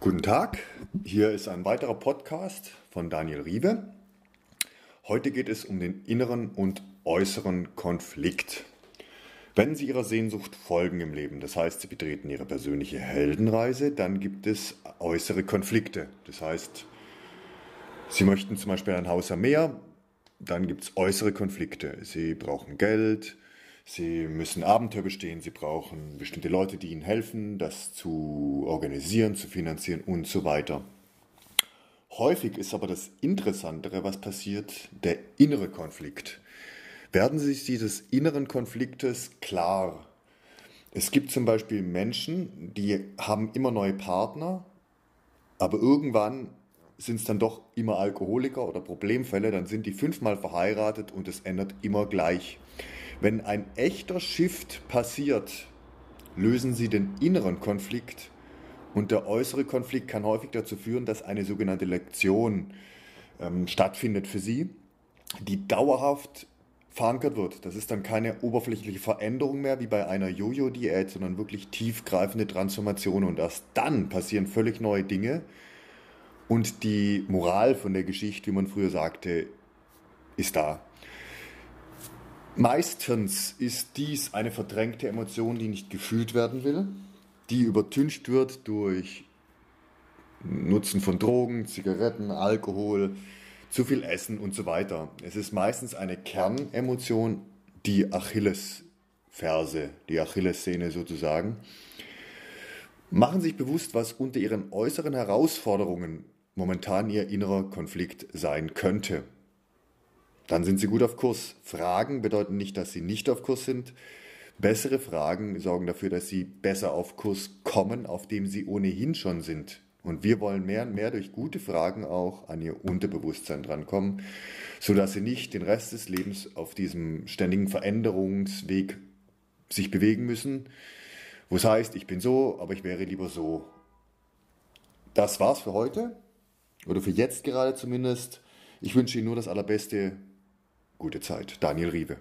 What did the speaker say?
Guten Tag, hier ist ein weiterer Podcast von Daniel Riewe. Heute geht es um den inneren und äußeren Konflikt. Wenn Sie Ihrer Sehnsucht folgen im Leben, das heißt, Sie betreten Ihre persönliche Heldenreise, dann gibt es äußere Konflikte. Das heißt, Sie möchten zum Beispiel ein Haus am Meer, dann gibt es äußere Konflikte. Sie brauchen Geld, Sie müssen Abenteuer bestehen, Sie brauchen bestimmte Leute, die Ihnen helfen, das zu organisieren, zu finanzieren und so weiter. Häufig ist aber das Interessantere, was passiert, der innere Konflikt. Werden Sie sich dieses inneren Konfliktes klar? Es gibt zum Beispiel Menschen, die haben immer neue Partner, aber irgendwann sind es dann doch immer Alkoholiker oder Problemfälle, dann sind die fünfmal verheiratet und es ändert immer gleich. Wenn ein echter Shift passiert, lösen Sie den inneren Konflikt und der äußere Konflikt kann häufig dazu führen, dass eine sogenannte Lektion ähm, stattfindet für Sie, die dauerhaft verankert wird. Das ist dann keine oberflächliche Veränderung mehr wie bei einer Jojo-Diät, sondern wirklich tiefgreifende Transformation und erst dann passieren völlig neue Dinge und die Moral von der Geschichte, wie man früher sagte, ist da. Meistens ist dies eine verdrängte Emotion, die nicht gefühlt werden will, die übertüncht wird durch Nutzen von Drogen, Zigaretten, Alkohol, zu viel Essen und so weiter. Es ist meistens eine Kernemotion, die Achillesferse, die Achillessehne sozusagen. Machen sich bewusst, was unter Ihren äußeren Herausforderungen momentan Ihr innerer Konflikt sein könnte dann sind Sie gut auf Kurs. Fragen bedeuten nicht, dass Sie nicht auf Kurs sind. Bessere Fragen sorgen dafür, dass Sie besser auf Kurs kommen, auf dem Sie ohnehin schon sind. Und wir wollen mehr und mehr durch gute Fragen auch an Ihr Unterbewusstsein drankommen, sodass Sie nicht den Rest des Lebens auf diesem ständigen Veränderungsweg sich bewegen müssen, wo es heißt, ich bin so, aber ich wäre lieber so. Das war's für heute, oder für jetzt gerade zumindest. Ich wünsche Ihnen nur das Allerbeste Gute Zeit. Daniel Riewe.